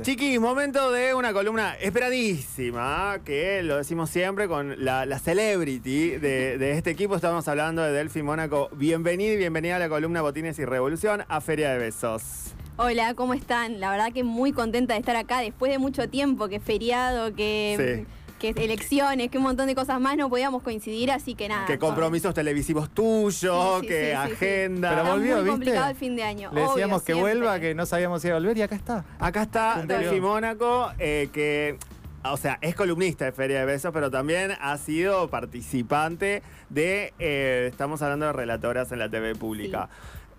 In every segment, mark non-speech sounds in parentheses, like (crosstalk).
Chiquis, momento de una columna esperadísima, que lo decimos siempre con la, la celebrity de, de este equipo. Estamos hablando de Delphi Mónaco. Bienvenida y bienvenida a la columna Botines y Revolución a Feria de Besos. Hola, ¿cómo están? La verdad que muy contenta de estar acá después de mucho tiempo, que feriado, que, que elecciones, que un montón de cosas más no podíamos coincidir, así que nada. Que compromisos televisivos tuyos, Sí, sí, que sí, sí, sí. agenda. Pero volvió, muy ¿viste? complicado el fin de año. Le decíamos obvio, que siempre. vuelva, que no sabíamos si iba a volver y acá está. Acá está. Delphi Mónaco, eh, que, o sea, es columnista de Feria de Besos, pero también ha sido participante de, eh, estamos hablando de relatoras en la TV pública.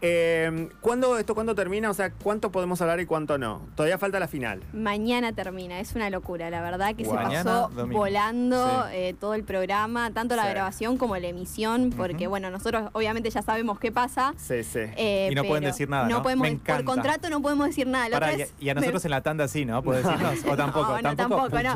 Eh, ¿cuándo, ¿Esto cuándo termina? O sea, ¿cuánto podemos hablar y cuánto no? Todavía falta la final. Mañana termina, es una locura, la verdad que se pasó domingo. volando Sí. eh, todo el programa, tanto la Sí. grabación como la emisión, porque bueno, nosotros obviamente ya sabemos qué pasa. Sí, sí. eh, Y no pueden decir nada, ¿no? podemos, Me por contrato no podemos decir nada. Y, a nosotros me- en la tanda sí, ¿no? ¿Puedo decirnos? O tampoco, (laughs) no, no, tampoco, no.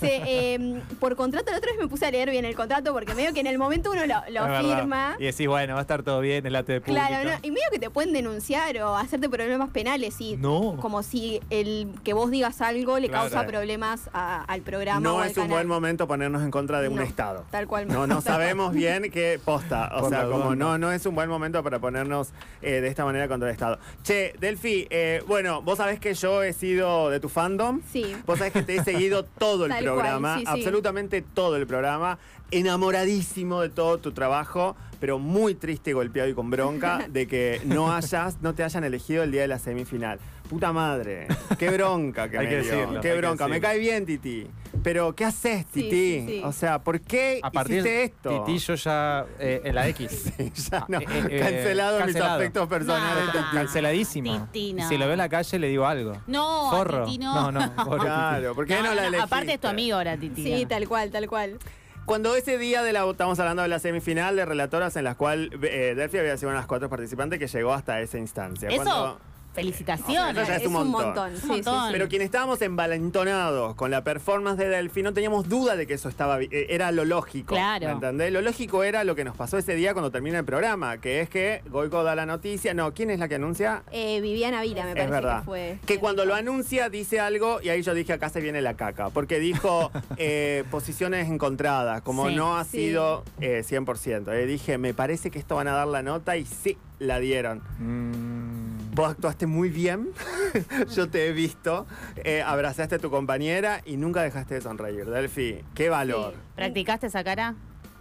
Sí, eh, por contrato, la otra vez me puse a leer bien el contrato porque medio que en el momento uno lo, lo Es verdad. firma. Y decís, bueno, va a estar todo bien en la TV pública. Claro, no, y medio que te pueden denunciar o hacerte problemas penales y No. como si el que vos digas algo le Claro. causa problemas a- al programa o No al es un buen momento ponernos en contra de un Estado. Tal cual. No, no (laughs) sabemos bien qué posta. O Por sea, como duda, no, no. es un buen momento para ponernos eh, de esta manera contra el Estado. Che, Delphi, eh, bueno, vos sabés que yo he sido de tu fandom. Sí. Vos sabés que te he seguido (laughs) todo el Tal programa, sí. absolutamente todo el programa, enamoradísimo de todo tu trabajo, pero muy triste, golpeado y con bronca (laughs) de que no hayas, no te hayan elegido el día de la semifinal. Puta madre, qué bronca que (laughs) Hay me que dio, decirlo, qué hay que bronca. Me cae bien, Titi. Pero, ¿qué haces, Titi? sí, sí. O sea, ¿por qué A partir hiciste de esto? Titi, yo ya eh, en la X. (laughs) ya no, Ah, eh, eh, cancelado, mis aspectos personales. Nah. Titi. Canceladísimo. Titi, no. Si lo veo en la calle le digo algo. No, Forro. Titi no. No, no, pobre Claro, ¿por qué no, la elegiste? Aparte es tu amigo ahora, Titi. Sí, tal cual, tal cual. Cuando ese día de la, estamos hablando de la semifinal de relatoras en las cuales eh, Delphi había sido una de las cuatro participantes que llegó hasta esa instancia. Eso, Cuando- felicitaciones. Es un montón. sí, Un sí, montón. sí. Pero quienes estábamos envalentonados con la performance de Delphi, no teníamos duda de que eso estaba eh, era lo lógico. Claro. ¿Me entendés? Lo lógico era lo que nos pasó ese día cuando termina el programa, que es que Goico da la noticia. No, ¿quién es la que anuncia? Eh, Viviana Vila, me parece es verdad. que fue. Que cuando lo anuncia dice algo y ahí yo dije acá se viene la caca. Porque dijo (laughs) eh, posiciones encontradas, como Sí. no ha Sí. sido eh, 100%. Eh, dije, me parece que esto van a dar la nota y sí, la dieron. Mm, Vos actuaste muy bien, (laughs) yo te he visto, eh, abrazaste a tu compañera y nunca dejaste de sonreír. Delphi, qué valor. Sí. ¿Practicaste esa cara?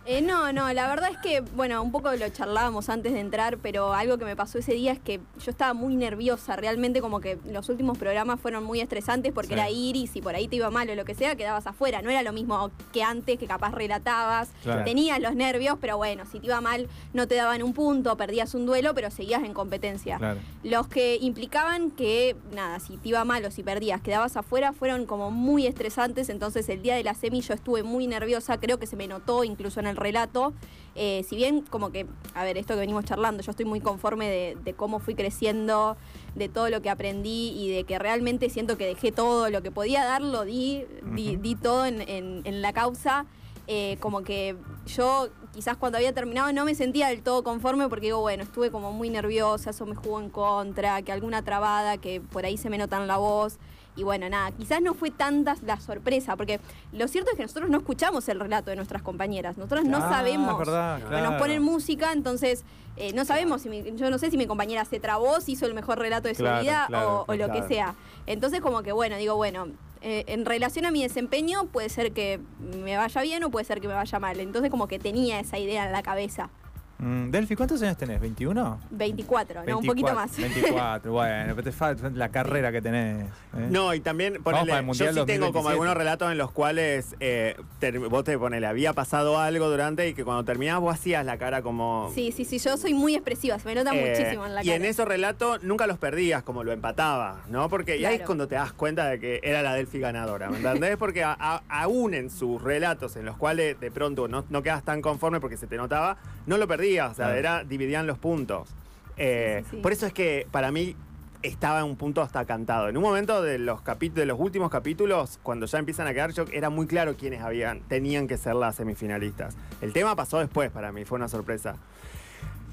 Eh, no, no, la verdad es que, bueno, un poco lo charlábamos antes de entrar, pero algo que me pasó ese día es que yo estaba muy nerviosa, realmente como que los últimos programas fueron muy estresantes porque Sí. era Iris y por ahí te iba mal o lo que sea, quedabas afuera, no era lo mismo que antes, que capaz relatabas, Claro. tenías los nervios, pero bueno, si te iba mal no te daban un punto, perdías un duelo, pero seguías en competencia. claro. Los que implicaban que, nada, si te iba mal o si perdías, quedabas afuera, fueron como muy estresantes. Entonces, el día de la semi yo estuve muy nerviosa, creo que se me notó incluso en el relato. Eh, si bien, como que, a ver, esto que venimos charlando, yo estoy muy conforme de, de cómo fui creciendo, de todo lo que aprendí y de que realmente siento que dejé todo lo que podía dar, lo di, di, todo en, en- en la causa. Eh, como que yo quizás cuando había terminado no me sentía del todo conforme porque digo, bueno, estuve como muy nerviosa, eso me jugó en contra, que alguna trabada, que por ahí se me nota en la voz. Y bueno, nada, quizás no fue tanta la sorpresa, porque lo cierto es que nosotros no escuchamos el relato de nuestras compañeras, nosotros no Ah, sabemos. verdad, claro. Nos ponen música, entonces eh, no sabemos, si mi- yo no sé si mi compañera se trabó, si hizo el mejor relato de su vida claro, o, o lo que sea. Entonces como que bueno, digo, bueno, eh, en relación a mi desempeño puede ser que me vaya bien o puede ser que me vaya mal. Entonces como que tenía esa idea en la cabeza. Mm, Delphi, ¿cuántos años tenés? ¿21? 24, no, un poquito más. 24, (laughs) bueno, pero te falta la carrera que tenés. ¿eh? No, y también ponele, yo sí tengo como 2027. algunos relatos en los cuales eh, ter- vos te ponele, había pasado algo durante y que cuando terminabas vos hacías la cara como... Sí, sí, sí, yo soy muy expresiva, se me nota Eh, muchísimo en la y cara. en esos relatos nunca los perdías, como lo empatabas, ¿no? Porque y ahí es Claro. cuando te das cuenta de que era la Delphi ganadora, ¿me entendés? (laughs) Porque a- a- aún en sus relatos en los cuales de pronto no, no quedas tan conforme porque se te notaba, no lo perdías, o sea, Claro. era, dividían los puntos. Eh, Sí, sí, sí. Por eso es que para mí estaba en un punto hasta cantado. En un momento de los de los últimos capítulos, cuando ya empiezan a quedar shock, era muy claro quiénes habían, tenían que ser las semifinalistas. El tema pasó después para mí, fue una sorpresa.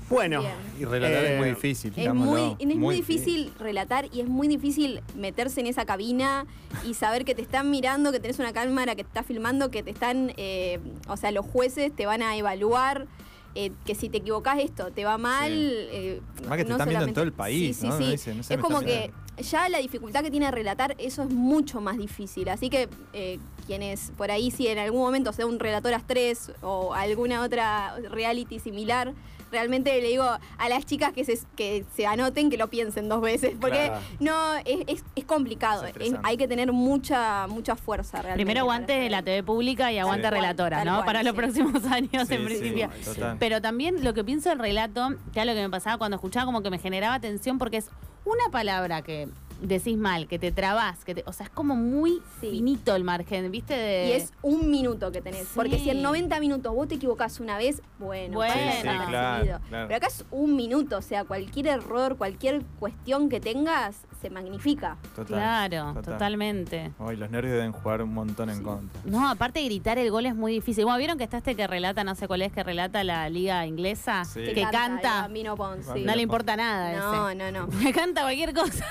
Bueno, Bien. Y relatar Eh, es muy difícil. Es muy, es muy, Muy difícil relatar y es muy difícil meterse en esa cabina y saber que te están mirando, que tenés una cámara que te está filmando, que te están, eh, o sea, los jueces te van a evaluar. Eh, que si te equivocás esto te va mal. Sí. eh, Además que te están viendo en todo el país, Sí, sí, ¿no? sí. No dice, no sé, es como que ya la dificultad que tiene relatar, eso es mucho más difícil. Así que eh, quienes por ahí, si en algún momento sea un relator As o alguna otra reality similar, realmente le digo a las chicas que se, que se anoten, que lo piensen dos veces, porque Claro. no es, es- es complicado. Es Es- estresante. hay que tener mucha mucha fuerza realmente. Primero aguante la TV pública y aguante relatora, tal ¿no? cual, Para los próximos (laughs) años, Sí, en sí, principio. Pero también lo que pienso del relato, que era lo que me pasaba cuando escuchaba, como que me generaba tensión, porque es una palabra que decís mal, que te trabás, que te- o sea, es como muy Sí. finito el margen, ¿viste? De, Y es un minuto que tenés. Porque si en Sí. 90 minutos vos te equivocás una vez, bueno, Bueno. Sí, sí, desapercibido. claro, claro. Pero acá es un minuto, o sea, cualquier error, cualquier cuestión que tengas, se magnifica. Total, Claro, total. totalmente. Ay, los nervios deben jugar un montón en contra. No, aparte de gritar el gol es muy difícil. Bueno, ¿vieron que está este que relata, no sé cuál es, que relata la liga inglesa? Sí. Que canta. Bambino Pons, sí. Bambino No le importa nada No, ese. no, no. (laughs) Me canta cualquier cosa.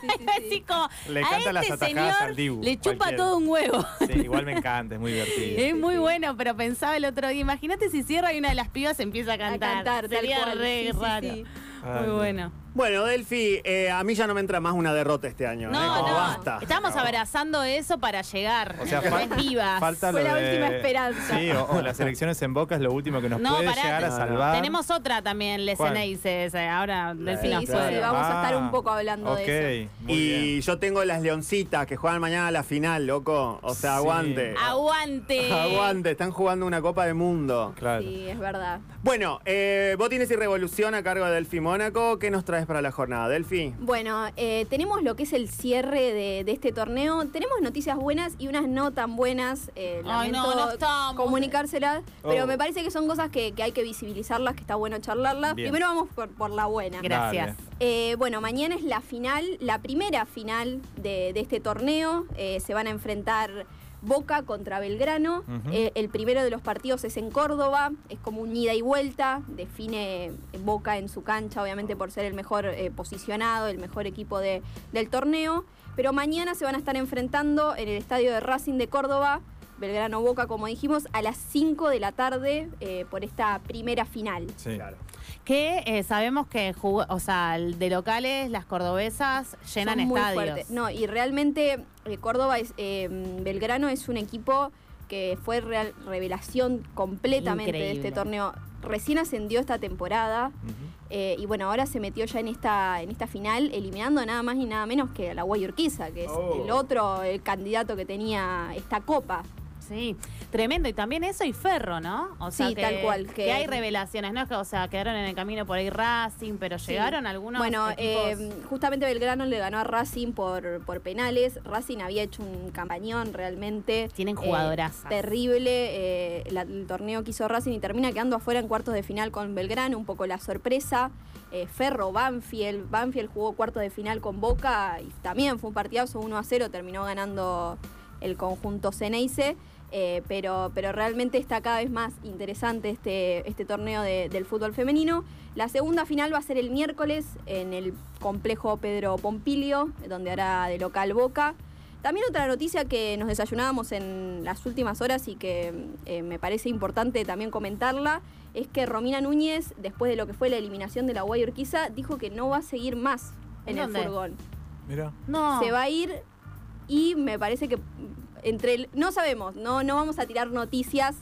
Sí, sí, (laughs) sí. Así como, Le a canta las este atajadas señor al Dibu, le chupa todo un huevo. Sí, igual me encanta, es muy divertido. Es muy bueno, pero pensaba el otro día, imagínate si cierra y una de las pibas empieza a A cantar. cantar, tal Sería cual. re raro. Muy bueno. Bueno, Delphi, eh, a mí ya no me entra más una derrota este año. No, ¿eh? Como no. basta. Estamos abrazando eso para llegar. O sea, ¿entendés? fal- vivas. Falta Fue la de- última esperanza. Sí, o, o las elecciones en Boca es lo último que nos No, puede pará, llegar a salvar. Tenemos otra también, Les Ahora Delphi Sí, nos sí, puede. sí, vamos a estar un poco hablando de eso. muy Y bien. yo tengo las leoncitas que juegan mañana a la final, loco. O sea, Sí. aguante. Aguante. (laughs) Aguante, están jugando una Copa del Mundo. Claro. Sí, es verdad. Bueno, eh, Botines y Revolución a cargo de Delphi Mónaco. ¿Qué nos traes para la jornada, Delphi? Bueno, eh, tenemos lo que es el cierre de, de este torneo. Tenemos noticias buenas y unas no tan buenas. Eh, Ay, no, no estamos. comunicárselas, pero Oh. me parece que son cosas que, que hay que visibilizarlas, que está bueno charlarlas. Bien. Primero vamos por, por la buena. Gracias. Eh, bueno, mañana es la final, la primera final de, de este torneo. Eh, se van a enfrentar Boca contra Belgrano. Eh, el primero de los partidos es en Córdoba, es como un ida y vuelta. Define Boca en su cancha, obviamente por ser el mejor eh, posicionado, el mejor equipo de- del torneo. Pero mañana se van a estar enfrentando en el estadio de Racing de Córdoba. Belgrano Boca, como dijimos, a las 5 de la tarde eh, por esta primera final. Sí. Que eh, sabemos que jugó, o sea, de locales, las cordobesas llenan Son muy estadios. fuertes. No, y realmente eh, Córdoba, es, eh, Belgrano es un equipo que fue real- revelación completamente de este torneo. Recién ascendió esta temporada eh, y bueno, ahora se metió ya en esta, en esta final, eliminando nada más y nada menos que a la Guayurquiza, que es Oh. el otro el candidato que tenía esta copa. Sí, tremendo. Y también eso y Ferro, ¿no? O sea, Sí, que, tal cual, Que, que- hay revelaciones, ¿no? O sea, quedaron en el camino por ahí Racing, pero Sí. llegaron algunos Bueno, equipos- eh, justamente Belgrano le ganó a Racing por, por penales. Racing había hecho un campañón realmente. Tienen eh, jugadorazas. terrible. eh, la- el torneo que hizo Racing y termina quedando afuera en cuartos de final con Belgrano, un poco la sorpresa. Ferro, Banfield. Banfield jugó cuartos de final con Boca y también fue un partidazo 1 a 0. Terminó ganando el conjunto Ceneice. Eh, pero, pero realmente está cada vez más interesante este, este torneo de- del fútbol femenino. La segunda final va a ser el miércoles en el complejo Pedro Pompilio, donde hará de local Boca. También otra noticia que nos desayunábamos en las últimas horas y que eh, me parece importante también comentarla es que Romina Núñez, después de lo que fue la eliminación de la Guay Urquiza, dijo que no va a seguir más en el ¿Dónde? furgón. Mira. no. Se va a ir y me parece que entre el- no sabemos, no, no vamos a tirar noticias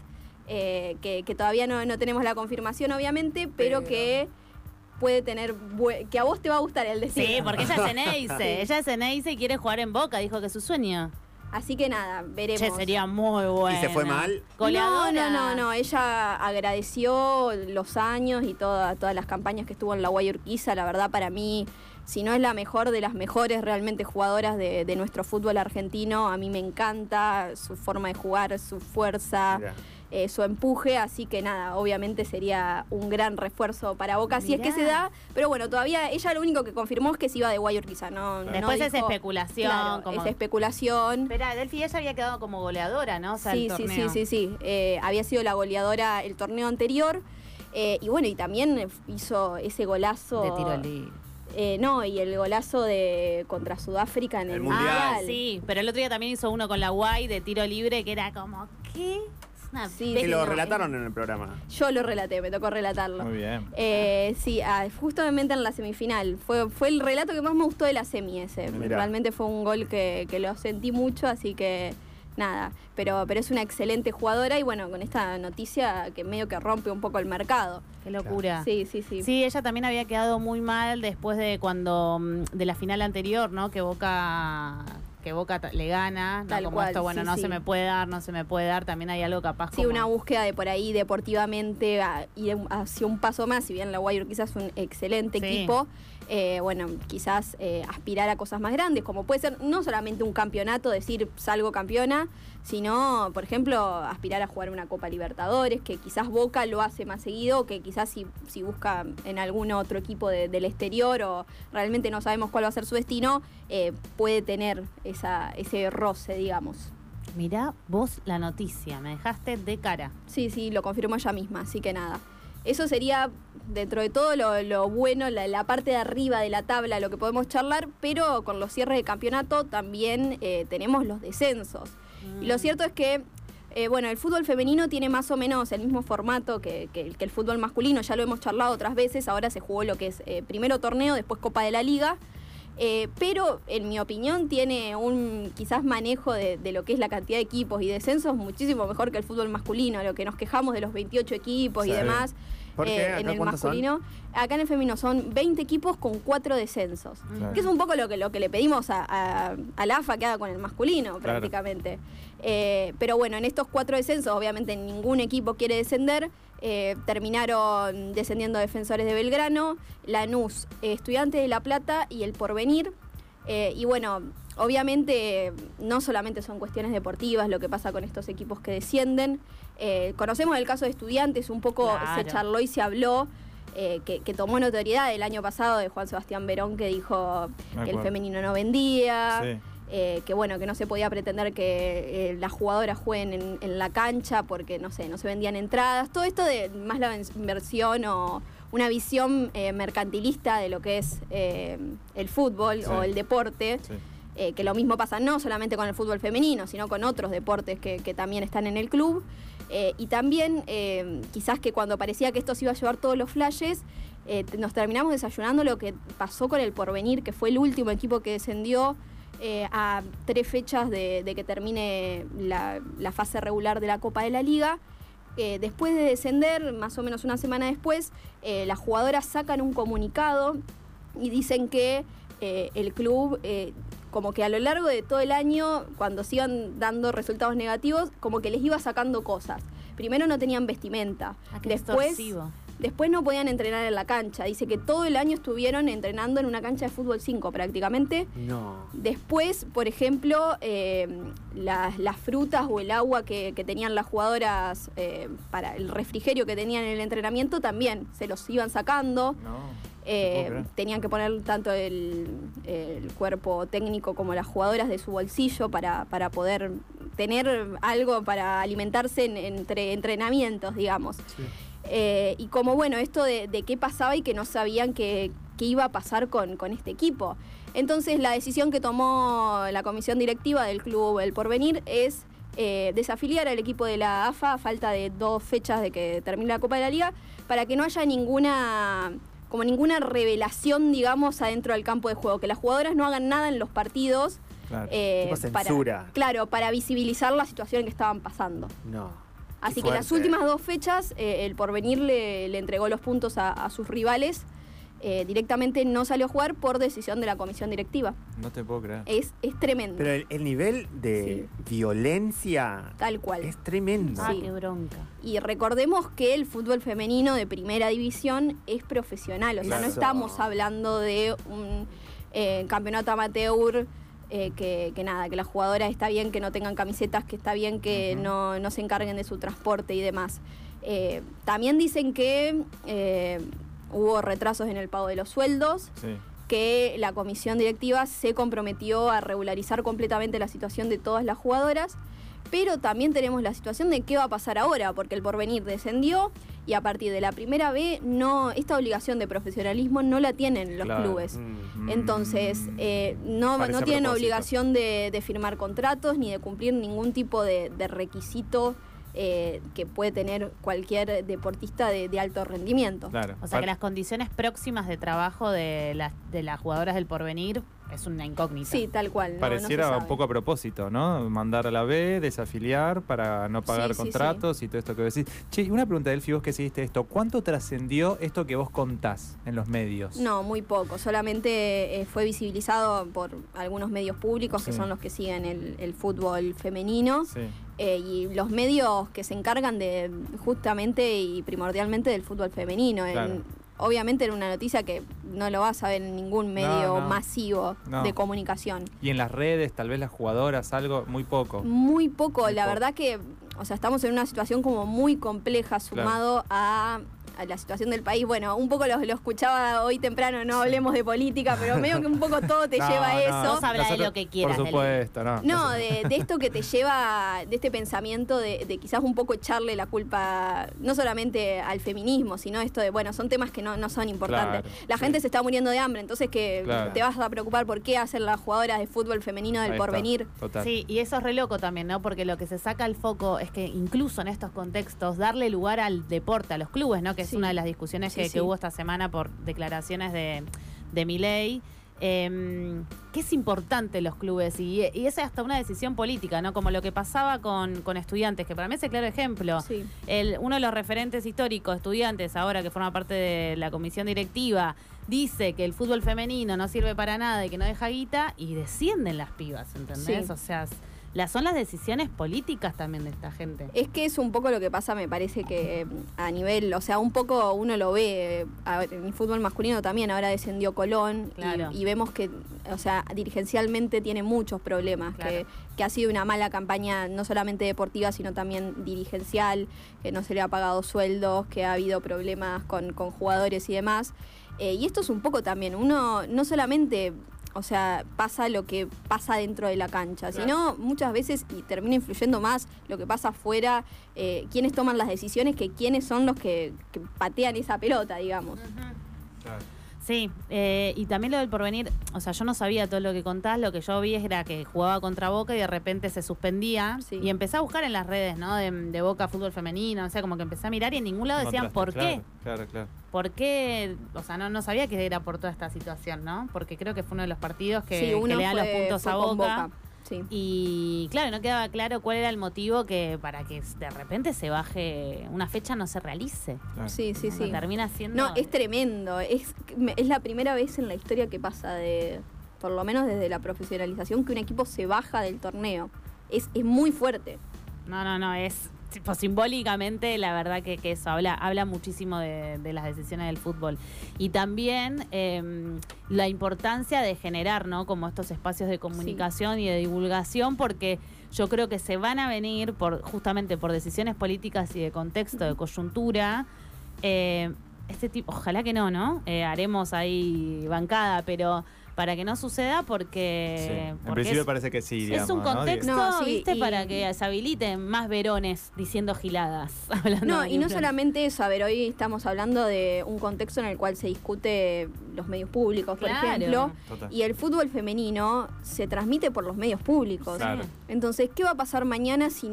eh, que, que todavía no, no tenemos la confirmación, obviamente, pero, Pero- que puede tener que a vos te va a gustar el destino. Sí, porque ella es Ceneice. (laughs) ella es Ceneice y quiere jugar en Boca, dijo que es su sueño. Así que nada, veremos. Che, sería muy bueno. ¿Y se fue mal? Goleadora. No, no, no, no. Ella agradeció los años y toda- todas las campañas que estuvo en la Guayurquiza. La verdad, para mí, si no es la mejor de las mejores realmente jugadoras de, de nuestro fútbol argentino, a mí me encanta su forma de jugar, su fuerza, eh, su empuje. Así que nada, obviamente sería un gran refuerzo para Boca si es que se da. Pero bueno, todavía ella lo único que confirmó es que se iba de Guayurquiza. No, no Después es dijo- especulación, Claro, como- es especulación. Espera, Delphi ella había quedado como goleadora, ¿no? O sea, sí, el sí, sí, sí, sí. Eh, había sido la goleadora el torneo anterior. Eh, y bueno, y también hizo ese golazo. De tiro libre. Eh, no, y el golazo de contra Sudáfrica en el, El Mundial. Ah, sí, pero el otro día también hizo uno con la Guay de tiro libre que era como, ¿qué? Una Sí, Que lo relataron en el programa. Yo lo relaté, me tocó relatarlo. Muy bien. Eh, sí, ah, justamente en la semifinal. Fue, fue el relato que más me gustó de la semi ese. Mirá. Realmente fue un gol que, que lo sentí mucho, así que nada. Pero, pero es una excelente jugadora y bueno, con esta noticia que medio que rompe un poco el mercado. Qué locura. Sí, sí, sí. Sí, ella también había quedado muy mal después de cuando mm, de la final anterior, ¿no? Que Boca que Boca le gana, ¿no? Tal como cual, esto, bueno, sí, no sí. se me puede dar, no se me puede dar, también hay algo capaz Sí, como- una búsqueda de por ahí deportivamente a- ir hacia un paso más, si bien la Guayur quizás es un excelente Sí. equipo, eh, bueno, quizás eh, aspirar a cosas más grandes, como puede ser no solamente un campeonato, decir salgo campeona, sino, por ejemplo, aspirar a jugar una Copa Libertadores, que quizás Boca lo hace más seguido, que quizás si, si busca en algún otro equipo de- del exterior o realmente no sabemos cuál va a ser su destino, eh, puede tener esa, ese roce, digamos. Mirá vos la noticia, me dejaste de cara. Sí, sí, lo confirmó ella misma, así que nada. Eso sería, dentro de todo, lo, lo bueno, la, la parte de arriba de la tabla, lo que podemos charlar, pero con los cierres de campeonato también eh, tenemos los descensos. Y lo cierto es que, eh, bueno, el fútbol femenino tiene más o menos el mismo formato que, que- que el fútbol masculino, ya lo hemos charlado otras veces, ahora se jugó lo que es eh, primero torneo, después Copa de la Liga. Eh, pero en mi opinión tiene un quizás manejo de, de lo que es la cantidad de equipos y descensos muchísimo mejor que el fútbol masculino, lo que nos quejamos de los 28 equipos y demás ¿Por qué? eh, ¿Acá en el son? masculino. Acá en el femenino son 20 equipos con 4 descensos. Claro. Que es un poco lo que, lo que le pedimos a, a, a la AFA que haga con el masculino, Claro. prácticamente. Eh, pero bueno, en estos cuatro descensos, obviamente ningún equipo quiere descender. Eh, terminaron descendiendo Defensores de Belgrano, Lanús, eh, Estudiantes de La Plata y El Porvenir. Eh, y bueno, obviamente no solamente son cuestiones deportivas lo que pasa con estos equipos que descienden. Conocemos el caso de Estudiantes, un poco Claro. se charló y se habló. que, que tomó notoriedad el año pasado de Juan Sebastián Verón que dijo que el femenino no vendía, Sí. Eh, que bueno, que no se podía pretender que eh, las jugadoras jueguen en, en la cancha porque no sé, no se vendían entradas, todo esto de más la ven- versión o una visión eh, mercantilista de lo que es el fútbol Sí. o el deporte. Sí. que lo mismo pasa no solamente con el fútbol femenino, sino con otros deportes que, que también están en el club. Y también quizás que cuando parecía que esto se iba a llevar todos los flashes, nos terminamos desayunando lo que pasó con el Porvenir, que fue el último equipo que descendió eh, a tres fechas de, de que termine la, la fase regular de la Copa de la Liga. Eh, después de descender, más o menos una semana después, eh, las jugadoras sacan un comunicado y dicen que el club, como que a lo largo de todo el año, cuando sigan dando resultados negativos, como que les iba sacando cosas. Primero no tenían vestimenta, Ah, qué después, extorsivo. Después no podían entrenar en la cancha. Dice que todo el año estuvieron entrenando en una cancha de fútbol 5 prácticamente. No. Después, por ejemplo, eh, las, las frutas o el agua que, que tenían las jugadoras eh, para el refrigerio que tenían en el entrenamiento también se los iban sacando. No. Eh, tenían que poner tanto el, el cuerpo técnico como las jugadoras de su bolsillo para, para poder tener algo para alimentarse en- entre entrenamientos, digamos. Sí. Eh, y como bueno, esto de, de qué pasaba y que no sabían qué, qué iba a pasar con, con este equipo. Entonces la decisión que tomó la comisión directiva del club El Porvenir es eh, desafiliar al equipo de la AFA a falta de dos fechas de que termine la Copa de la Liga para que no haya ninguna como ninguna revelación, digamos, adentro del campo de juego, que las jugadoras no hagan nada en los partidos. Claro. eh, Tipo para- claro, para visibilizar la situación que estaban pasando. No. Así que las últimas dos fechas, eh, el porvenir le, le entregó los puntos a, a sus rivales. Eh, directamente no salió a jugar por decisión de la comisión directiva. No te puedo creer. Es, es tremendo, Pero el, el nivel de violencia tal cual. es tremendo. Ah, Sí. qué bronca. Y recordemos que el fútbol femenino de primera división es profesional, o sea, no estamos hablando de un eh, campeonato amateur. Eh, que, que nada, que las jugadoras está bien que no tengan camisetas, que está bien que no, no se encarguen de su transporte y demás. Eh, también dicen que eh, hubo retrasos en el pago de los sueldos, Sí. que la comisión directiva se comprometió a regularizar completamente la situación de todas las jugadoras, pero también tenemos la situación de qué va a pasar ahora, porque el porvenir descendió y a partir de la primera B no, esta obligación de profesionalismo no la tienen los Claro. clubes. Mm. Entonces, eh, no, no tienen obligación de, de firmar contratos ni de cumplir ningún tipo de, de requisito eh, que puede tener cualquier deportista de, de alto rendimiento. Claro. O sea que las condiciones próximas de trabajo de las, de las jugadoras del porvenir es una incógnita. Sí, tal cual. no- no se Pareciera un poco a propósito, ¿no? Mandar a la B, desafiliar para no pagar Sí, sí, contratos y todo esto que decís. Che, una pregunta, Delphi, vos que seguiste esto, ¿cuánto trascendió esto que vos contás en los medios? No, muy poco. Solamente eh, fue visibilizado por algunos medios públicos, que son los que siguen el, el fútbol femenino, Sí. eh, y los medios que se encargan de justamente y primordialmente del fútbol femenino. En- Claro. Obviamente era una noticia que no lo vas a ver en ningún medio no. masivo No. de comunicación. Y en las redes, tal vez las jugadoras, algo, muy poco. Muy poco, Muy la poco. verdad que, o sea, estamos en una situación como muy compleja sumado a, a la situación del país. Bueno, un poco lo, lo escuchaba hoy temprano, no hablemos de política, pero medio que un poco todo te (laughs) No, lleva a no, eso. Vos habla de lo que quieras, Por supuesto, no. No, de, de esto que te (laughs) lleva, de este pensamiento de, de quizás un poco echarle la culpa, no solamente al feminismo, sino esto de, bueno, son temas que no, no son importantes. Claro, la sí. gente se está muriendo de hambre, entonces que Claro. te vas a preocupar por qué hacen las jugadoras de fútbol femenino del Ahí porvenir. Total. Sí, y eso es re loco también, ¿no? Porque lo que se saca al foco es que incluso en estos contextos, darle lugar al deporte, a los clubes, ¿no? Que es Sí. una de las discusiones Sí, que, hubo esta semana por declaraciones de, de Milei. eh, que es importante los clubes y, y es hasta una decisión política, ¿no? Como lo que pasaba con, con estudiantes, que para mí es el claro ejemplo. Sí. El, uno de los referentes históricos, estudiantes, ahora que forma parte de la comisión directiva, dice que el fútbol femenino no sirve para nada y que no deja guita, y descienden las pibas, ¿entendés? Sí. O sea, las, son las decisiones políticas también de esta gente. Es que es un poco lo que pasa, me parece que eh, a nivel, o sea, un poco uno lo ve, eh, a ver, en el fútbol masculino también, ahora descendió Colón y- Claro. y, vemos que, o sea, dirigencialmente tiene muchos problemas, Claro. que, que ha sido una mala campaña no solamente deportiva, sino también dirigencial, que no se le ha pagado sueldos, que ha habido problemas con, con jugadores y demás. Eh, y esto es un poco también, uno no solamente... O sea, pasa lo que pasa dentro de la cancha, Claro. sino muchas veces y termina influyendo más lo que pasa afuera, eh, quiénes toman las decisiones que quiénes son los que, que patean esa pelota, digamos. Claro. Sí, eh, y también lo del porvenir, o sea, yo no sabía todo lo que contás, lo que yo vi era que jugaba contra Boca y de repente se suspendía Sí. y empecé a buscar en las redes, ¿no? De, de Boca Fútbol Femenino, o sea, como que empecé a mirar y en ningún lado decían por qué. Claro, claro. ¿Por qué? O sea, no, no sabía que era por toda esta situación, ¿no? Porque creo que fue uno de los partidos que, sí, que uno le dan los puntos a con Boca. Sí. Y claro, no quedaba claro cuál era el motivo que para que de repente se baje, una fecha no se realice. claro. Sí, sí, sí. Termina siendo... No, es tremendo. Es, es la primera vez en la historia que pasa de, por lo menos desde la profesionalización, que un equipo se baja del torneo. Es, es muy fuerte. No, no, no, es simbólicamente la verdad que, que eso habla, habla muchísimo de, las decisiones del fútbol. Y también eh, la importancia de generar, ¿no? Como estos espacios de comunicación y de divulgación, porque yo creo que se van a venir por, justamente por decisiones políticas y de contexto, de coyuntura. eh, este tipo, ojalá que no, ¿no? Eh, haremos ahí bancada, pero para que no suceda Sí. porque, En porque principio es- parece que sí, digamos, es un contexto, No, sí, ¿viste? y- Para que se habiliten más verones diciendo giladas. (laughs) hablando No, y no solamente eso, a ver, hoy estamos hablando de un contexto en el cual se discute los medios públicos, por Claro. ejemplo, Total. y el fútbol femenino se transmite por los medios públicos. Claro. Entonces, ¿qué va a pasar mañana si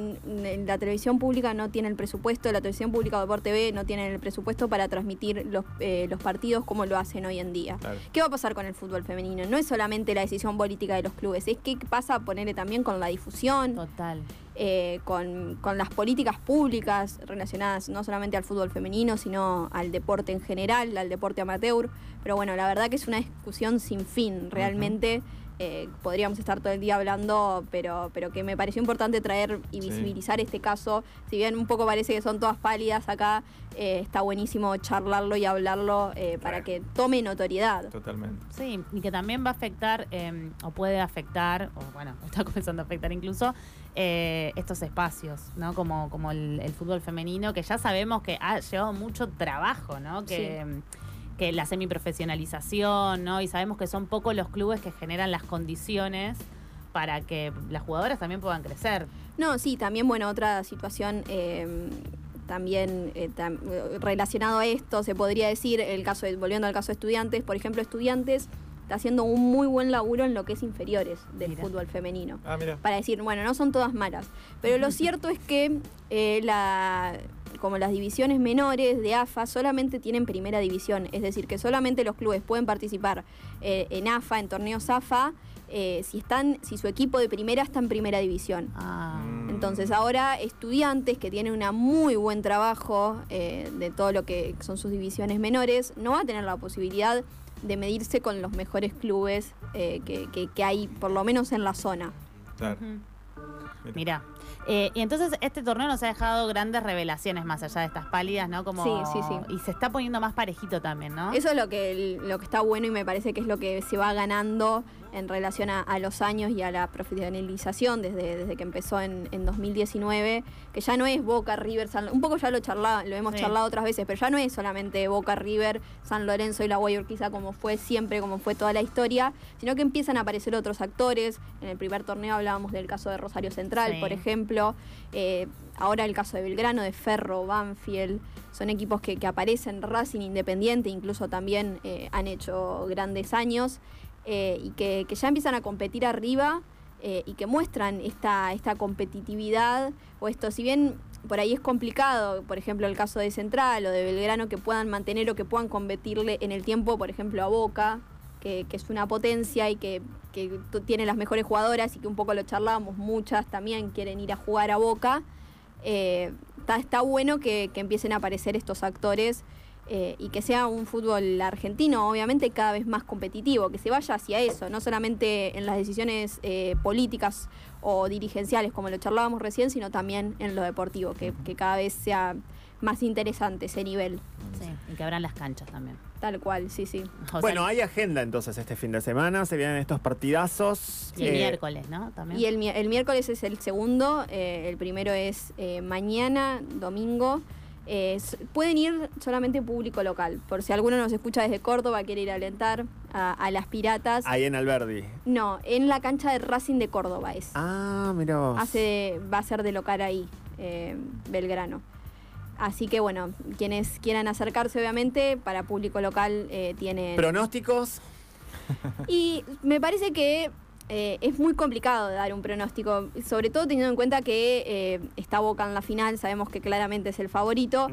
la televisión pública no tiene el presupuesto, la televisión pública o Deporte TV no tiene el presupuesto para transmitir los, eh, los partidos como lo hacen hoy en día? Claro. ¿Qué va a pasar con el fútbol femenino? No es solamente la decisión política de los clubes, es qué pasa a ponerle también con la difusión, Total. Eh, con, con las políticas públicas relacionadas no solamente al fútbol femenino, sino al deporte en general, al deporte amateur. Pero bueno, la verdad que es una discusión sin fin, realmente. Eh, podríamos estar todo el día hablando, pero, pero que me pareció importante traer y Sí. visibilizar este caso. Si bien un poco parece que son todas pálidas acá, eh, está buenísimo charlarlo y hablarlo eh, para que tome notoriedad. Totalmente. Sí, y que también va a afectar, eh, o puede afectar, o bueno, (laughs) está comenzando a afectar incluso, eh, estos espacios, ¿no? Como, como el, el fútbol femenino, que ya sabemos que ha llevado mucho trabajo, ¿no? Que, que la semiprofesionalización, ¿no? Y sabemos que son pocos los clubes que generan las condiciones para que las jugadoras también puedan crecer. No, sí, también, bueno, otra situación eh, también eh, tam- relacionado a esto, se podría decir, el caso de- volviendo al caso de estudiantes, por ejemplo, estudiantes está haciendo un muy buen laburo en lo que es inferiores del Mira. fútbol femenino. Ah, mira. Para decir, bueno, no son todas malas. Pero lo cierto es que eh, la, como las divisiones menores de AFA solamente tienen primera división. Es decir, que solamente los clubes pueden participar eh, en AFA, en torneos AFA, eh, si, están, si su equipo de primera está en primera división. Ah. Mm. Entonces ahora estudiantes que tienen un muy buen trabajo eh, de todo lo que son sus divisiones menores, no va a tener la posibilidad de medirse con los mejores clubes eh, que, que- que hay, por lo menos en la zona. Claro. Mira. Eh, y entonces este torneo nos ha dejado grandes revelaciones más allá de estas pálidas, ¿no? Como, Sí, sí, sí. Y se está poniendo más parejito también, ¿no? Eso es lo que, lo que está bueno y me parece que es lo que se va ganando en relación a, a los años y a la profesionalización desde, desde que empezó en, en 2019, que ya no es Boca, River, San Un poco ya lo, charla, lo hemos Sí. charlado otras veces, pero ya no es solamente Boca, River, San Lorenzo y la Guayaquil como fue siempre, como fue toda la historia, sino que empiezan a aparecer otros actores. En el primer torneo hablábamos del caso de Rosario Central, Sí. por ejemplo. Eh, ahora el caso de Belgrano, de Ferro, Banfield. Son equipos que, que aparecen, Racing Independiente, incluso también eh, han hecho grandes años eh, y que, que ya empiezan a competir arriba eh, y que muestran esta, esta competitividad o esto, si bien por ahí es complicado, por ejemplo el caso de Central o de Belgrano, que puedan mantener o que puedan competirle en el tiempo, por ejemplo, a Boca, que, que es una potencia y que, que tiene las mejores jugadoras y que un poco lo charlábamos, muchas también quieren ir a jugar a Boca. Eh, está, está bueno que, que empiecen a aparecer estos actores eh, y que sea un fútbol argentino, obviamente, cada vez más competitivo, que se vaya hacia eso, no solamente en las decisiones eh, políticas o dirigenciales, como lo charlábamos recién, sino también en lo deportivo, que, que cada vez sea más interesante ese nivel. Sí, y que abran las canchas también. Tal cual, sí, sí. Bueno, hay agenda entonces este fin de semana, se vienen estos partidazos. y el Eh, miércoles, ¿no? También. Y el, mi- el miércoles es el segundo, eh, el primero es eh, mañana, domingo. Eh, pueden ir solamente público local, por si alguno nos escucha desde Córdoba, quiere ir a alentar a, a las piratas. Ahí en Alberdi. No, en la cancha de Racing de Córdoba es. Ah, mira vos. Hace, va a ser de local ahí, eh, Belgrano. Así que bueno, quienes quieran acercarse obviamente, para público local eh, tienen... ¿Pronósticos? Y me parece que eh, es muy complicado dar un pronóstico, sobre todo teniendo en cuenta que eh, está Boca en la final, sabemos que claramente es el favorito,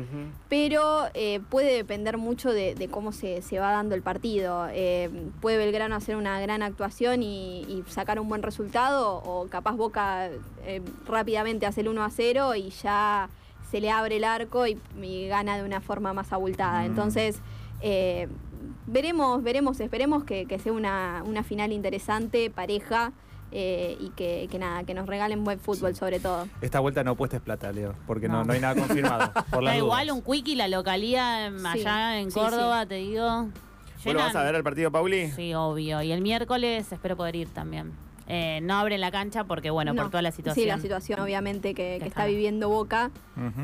pero eh, puede depender mucho de, de cómo se, se va dando el partido. Puede Belgrano hacer una gran actuación y, y sacar un buen resultado, o capaz Boca rápidamente hace el 1 a 0 y ya se le abre el arco y, y gana de una forma más abultada. Mm. Entonces, eh, veremos, veremos, esperemos que, que sea una, una final interesante, pareja. eh, y que, que nada, que nos regalen buen fútbol sobre todo. Esta vuelta no apuestes plata, Leo, porque no, No. no hay nada confirmado. (laughs) Por las Da igual un quickie, la localía Sí, allá en sí, Córdoba, te digo. ¿Vos lo vas a ver el partido, Pauli? Sí, obvio. Y el miércoles espero poder ir también. Eh, no abren la cancha porque, bueno, No. por toda la situación. Sí, la situación obviamente que, que está viviendo Boca.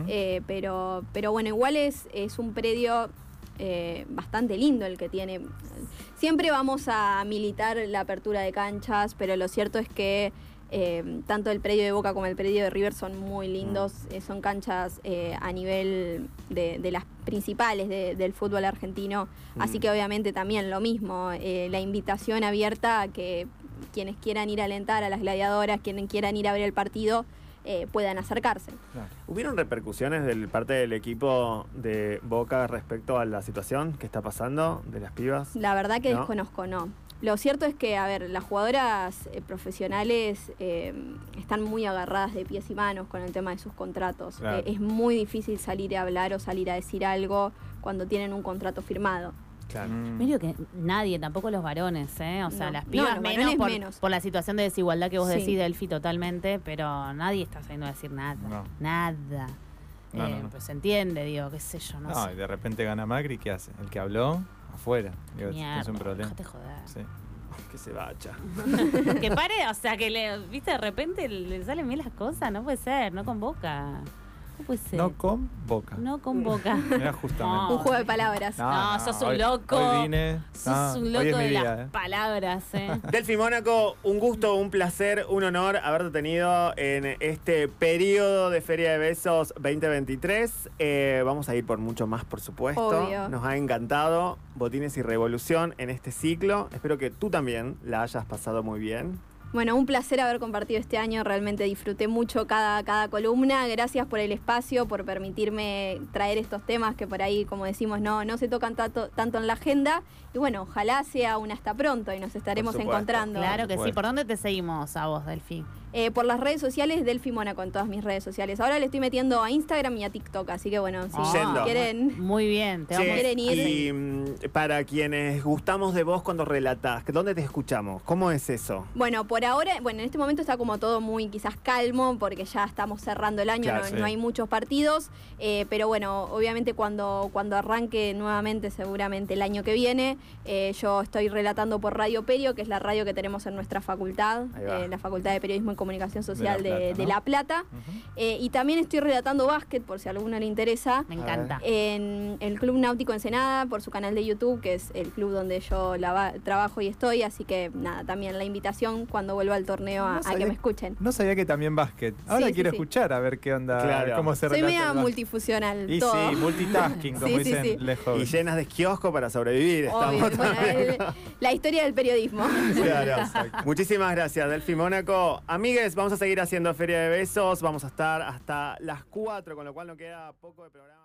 Eh, pero, pero bueno, igual es, es un predio eh, bastante lindo el que tiene. Siempre vamos a militar la apertura de canchas, pero lo cierto es que eh, tanto el predio de Boca como el predio de River son muy lindos. Mm. eh, son canchas a nivel de, de las principales de- del fútbol argentino. Así Mm. que obviamente también lo mismo, la invitación abierta a que quienes quieran ir a alentar a las gladiadoras, quienes quieran ir a ver el partido, eh, puedan acercarse. Claro. ¿Hubieron repercusiones del parte del equipo de Boca respecto a la situación que está pasando de las pibas? La verdad que ¿No? desconozco, no. Lo cierto es que, a ver, las jugadoras eh, profesionales eh, están muy agarradas de pies y manos con el tema de sus contratos. Claro. Eh, es muy difícil salir a hablar o salir a decir algo cuando tienen un contrato firmado. Claro. Mm. Medio que nadie, tampoco los varones, ¿eh? O sea, No. las pibas menos, por, menos. por la situación de desigualdad que vos Sí. decís, Delphi, totalmente, pero nadie está saliendo a decir nada. No. Nada. No, Eh, no, no. Pues se entiende, digo, qué sé yo, no, No, sé. y de repente gana Macri, ¿qué hace? El que habló, afuera. Digo, Mierda, es un problema. déjate joder. Sí. (laughs) Que se vaya. (laughs) que pare, o sea, que le, viste, de repente le salen bien las cosas, no puede ser, no convoca. ¿Cómo puede ser? No con boca. No con boca. (laughs) Mira, justamente. Un juego de palabras. No, sos un hoy- loco. Hoy vine. Sos no, un hoy loco es mi de día, las eh. palabras, ¿eh? (laughs) Delphi Mónaco, un gusto, un placer, un honor haberte tenido en este periodo de Feria de Besos 2023. Eh, vamos a ir por mucho más, por supuesto. Obvio. Nos ha encantado Botines y Revolución en este ciclo. Espero que tú también la hayas pasado muy bien. Bueno, un placer haber compartido este año, realmente disfruté mucho cada, cada columna. Gracias por el espacio, por permitirme traer estos temas que por ahí, como decimos, no, no se tocan tanto, tanto en la agenda. Y bueno, ojalá sea un hasta pronto y nos estaremos encontrando. Claro que sí. ¿Por dónde te seguimos a vos, Delfi? Eh, por las redes sociales, Delphi Mónaco, en todas mis redes sociales. Ahora le estoy metiendo a Instagram y a TikTok, así que bueno, si Yendo. quieren... Muy bien, te vamos quieren ir. y mm, para quienes gustamos de vos cuando relatás, ¿dónde te escuchamos? ¿Cómo es eso? Bueno, por ahora, bueno, en este momento está como todo muy quizás calmo porque ya estamos cerrando el año, Claro, no, sí. no hay muchos partidos, eh, pero bueno, obviamente cuando, cuando arranque nuevamente, seguramente el año que viene, eh, yo estoy relatando por Radio Perio, que es la radio que tenemos en nuestra facultad, eh, la Facultad de Periodismo y Comunicación Social De La de, Plata, de ¿no? La Plata. Eh, y también estoy relatando básquet, por si a alguno le interesa. Me encanta. En el Club Náutico Ensenada, por su canal de YouTube, que es el club donde yo trabajo y estoy. Así que nada, también la invitación cuando vuelva al torneo a, que me escuchen. No sabía que también básquet. Ahora Sí, quiero sí. escuchar a ver qué onda, Claro. cómo se Soy relata media multifusional. Y todo. sí, multitasking, (laughs) como dicen sí. les Y llenas de kiosco para sobrevivir. Obvio, Bueno, la historia del periodismo. (laughs) Claro. Muchísimas gracias, Delphi Mónaco. Amigues, vamos a seguir haciendo Feria de Besos. Vamos a estar hasta las 4, con lo cual no queda poco de programa.